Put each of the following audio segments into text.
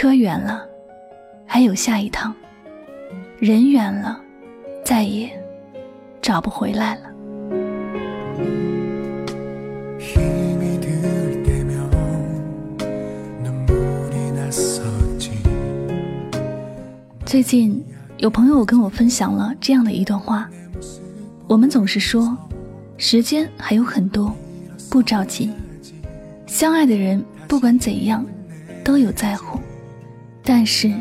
车远了，还有下一趟；人远了，再也找不回来了。最近有朋友跟我分享了这样的一段话：我们总是说，时间还有很多，不着急。相爱的人不管怎样，都有在乎，但是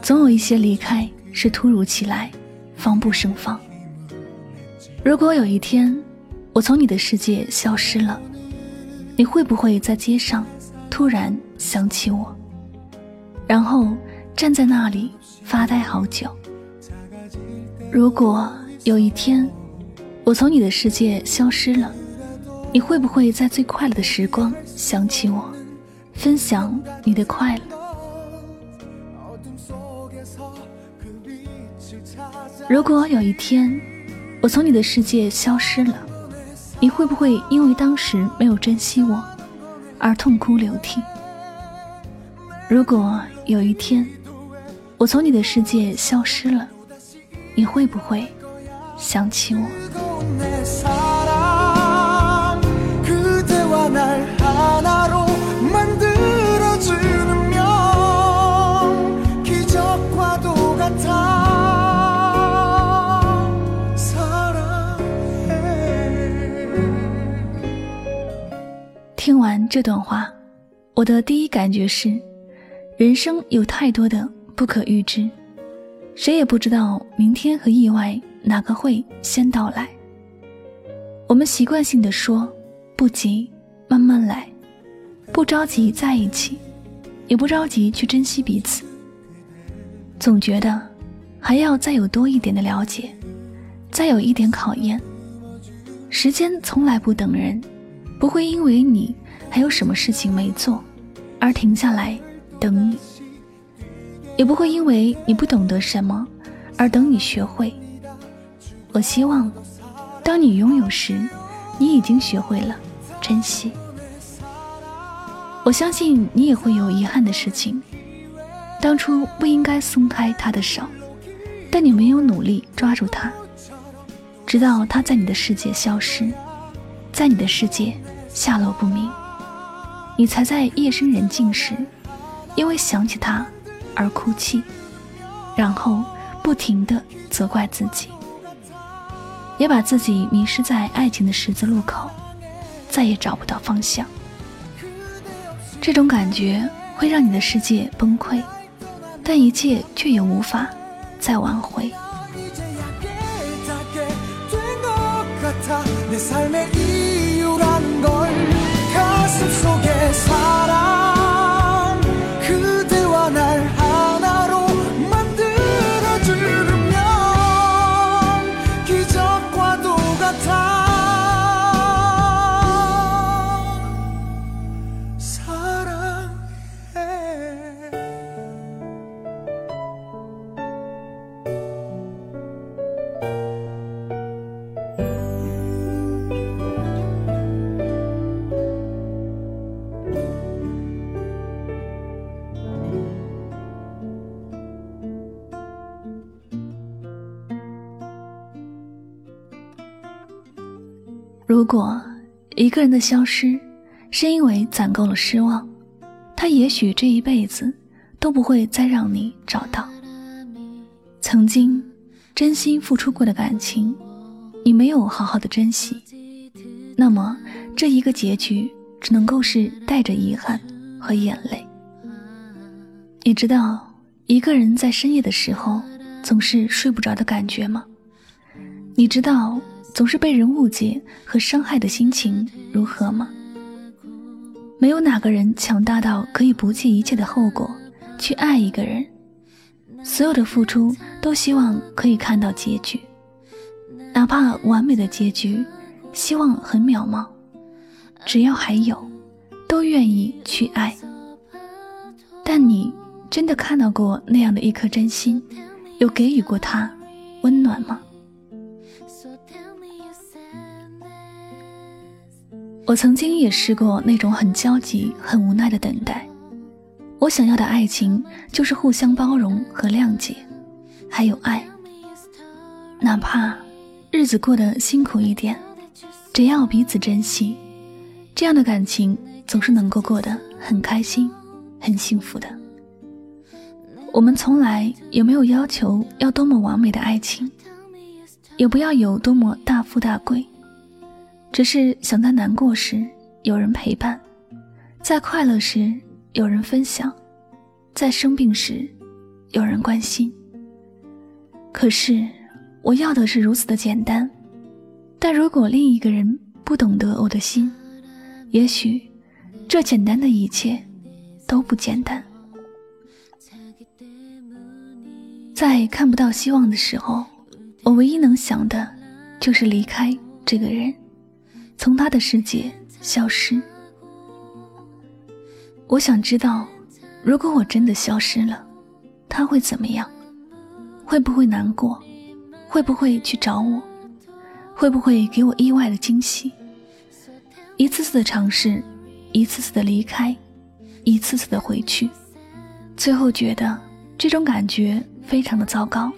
总有一些离开是突如其来，防不胜防。如果有一天我从你的世界消失了，你会不会在街上突然想起我，然后站在那里？发呆好久。如果有一天我从你的世界消失了，你会不会在最快乐的时光想起我，分享你的快乐？如果有一天我从你的世界消失了，你会不会因为当时没有珍惜我而痛哭流涕？如果有一天，我从你的世界消失了，你会不会想起我？这段话，我的第一感觉是，人生有太多的。不可预知，谁也不知道明天和意外哪个会先到来。我们习惯性的说不急，慢慢来，不着急在一起，也不着急去珍惜彼此。总觉得还要再有多一点的了解，再有一点考验。时间从来不等人，不会因为你还有什么事情没做而停下来等你。也不会因为你不懂得什么而等你学会。我希望，当你拥有时，你已经学会了珍惜。我相信你也会有遗憾的事情，当初不应该松开他的手，但你没有努力抓住他，直到他在你的世界消失，在你的世界下落不明，你才在夜深人静时，因为想起他。而哭泣，然后不停的责怪自己，也把自己迷失在爱情的十字路口，再也找不到方向。这种感觉会让你的世界崩溃，但一切却也无法再挽回。如果一个人的消失是因为攒够了失望，他也许这一辈子都不会再让你找到。曾经真心付出过的感情，你没有好好的珍惜，那么这一个结局只能够是带着遗憾和眼泪。你知道一个人在深夜的时候总是睡不着的感觉吗？你知道？总是被人误解和伤害的心情如何吗？没有哪个人强大到可以不计一切的后果去爱一个人。所有的付出都希望可以看到结局，哪怕完美的结局，希望很渺茫。只要还有，都愿意去爱。但你真的看到过那样的一颗真心，有给予过他温暖吗？我曾经也试过那种很焦急、很无奈的等待，我想要的爱情就是互相包容和谅解，还有爱。哪怕日子过得辛苦一点，只要彼此珍惜，这样的感情总是能够过得很开心、很幸福的。我们从来也没有要求要多么完美的爱情，也不要有多么大富大贵，只是想在难过时有人陪伴，在快乐时。有人分享，在生病时有人关心。可是我要的是如此的简单，但如果另一个人不懂得我的心，也许这简单的一切都不简单。在看不到希望的时候，我唯一能想的就是离开这个人，从他的世界消失。我想知道，如果我真的消失了，他会怎么样？会不会难过？会不会去找我？会不会给我意外的惊喜？一次次的尝试，一次次的离开，一次次的回去，最后觉得这种感觉非常的糟糕，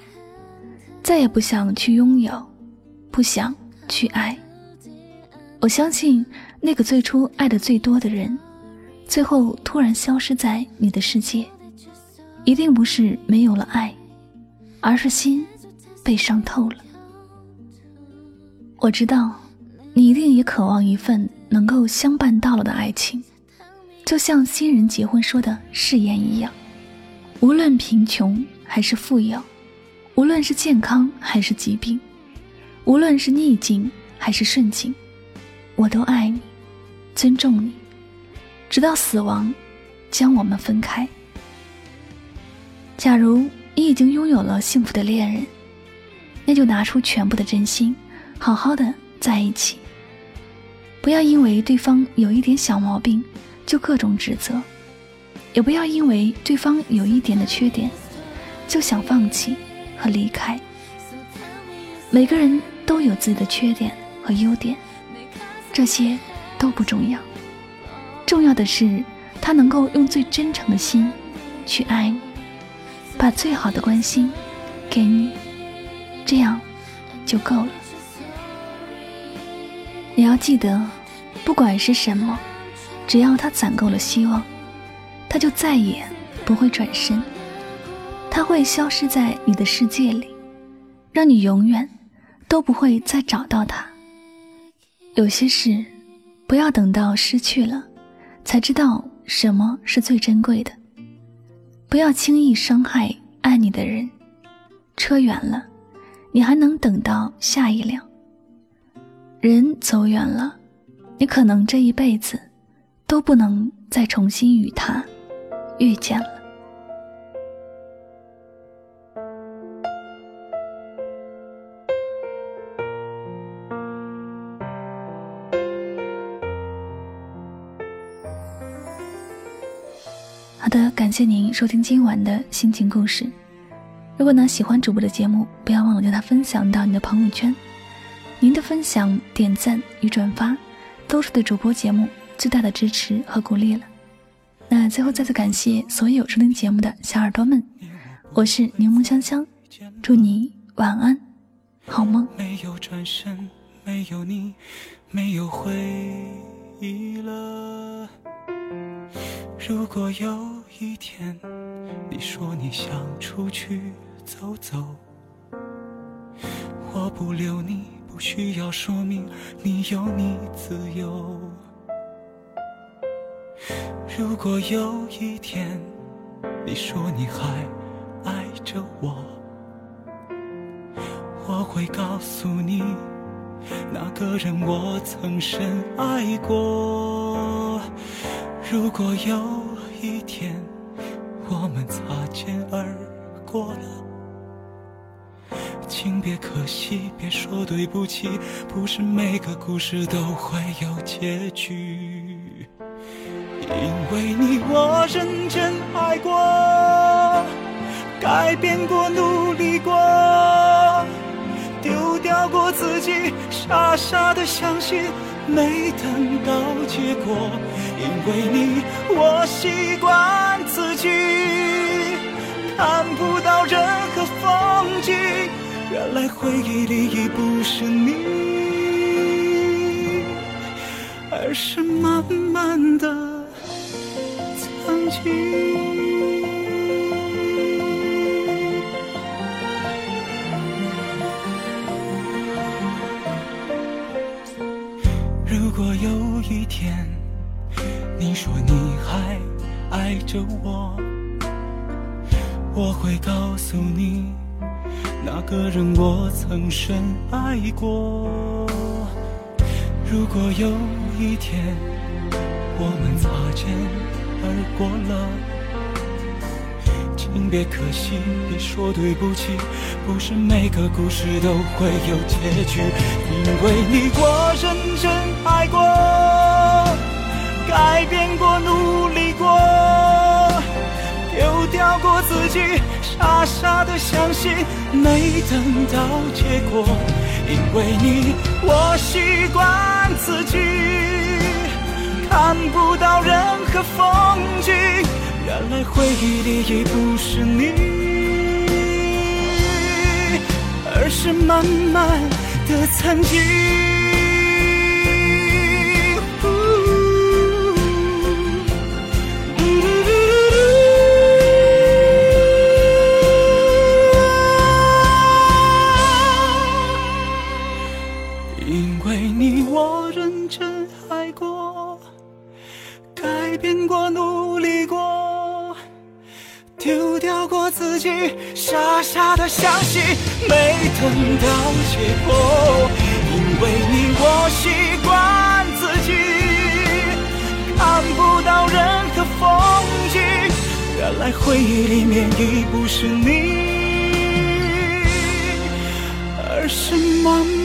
再也不想去拥有，不想去爱。我相信那个最初爱的最多的人。最后突然消失在你的世界，一定不是没有了爱，而是心被伤透了。我知道，你一定也渴望一份能够相伴到老的爱情，就像新人结婚说的誓言一样。无论贫穷还是富有，无论是健康还是疾病，无论是逆境还是顺境，我都爱你，尊重你。直到死亡将我们分开。假如你已经拥有了幸福的恋人，那就拿出全部的真心，好好的在一起。不要因为对方有一点小毛病就各种指责，也不要因为对方有一点的缺点就想放弃和离开。每个人都有自己的缺点和优点，这些都不重要。重要的是，他能够用最真诚的心去爱你，把最好的关心给你，这样就够了。你要记得，不管是什么，只要他攒够了希望，他就再也不会转身，他会消失在你的世界里，让你永远都不会再找到他。有些事，不要等到失去了。才知道什么是最珍贵的。不要轻易伤害爱你的人。车远了，你还能等到下一辆。人走远了，你可能这一辈子都不能再重新与他遇见了。收听今晚的心情故事。如果呢喜欢主播的节目，不要忘了将它分享到你的朋友圈。您的分享、点赞与转发，都是对主播节目最大的支持和鼓励了。那最后再次感谢所有收听节目的小耳朵们，我是柠檬香香，祝你晚安，好梦。没有转身，没有你，没有回忆了。如果有一天你说你想出去走走，我不留你，不需要说明，你有你自由。如果有一天你说你还爱着我，我会告诉你，那个人我曾深爱过。如果有一天我们擦肩而过了，请别可惜，别说对不起，不是每个故事都会有结局。因为你我认真爱过，改变过，努力过，丢掉过自己，傻傻的相信。没等到结果。因为你，我习惯自己看不到任何风景。原来回忆里已不是你，而是慢慢的曾经。说你还爱着我，我会告诉你，那个人我曾深爱过。如果有一天我们擦肩而过了。请别可惜，别说对不起，不是每个故事都会有结局。因为你我认真爱过，改变过，努力过，丢掉过自己，傻傻的相信，没等到结果。因为你我习惯自己，看不到任何风景。原来回忆里已不是你，而是慢慢的曾经。丢掉过自己，傻傻的相信，没等到结果。因为你，我习惯自己看不到任何风景。原来回忆里面已不是你，而是。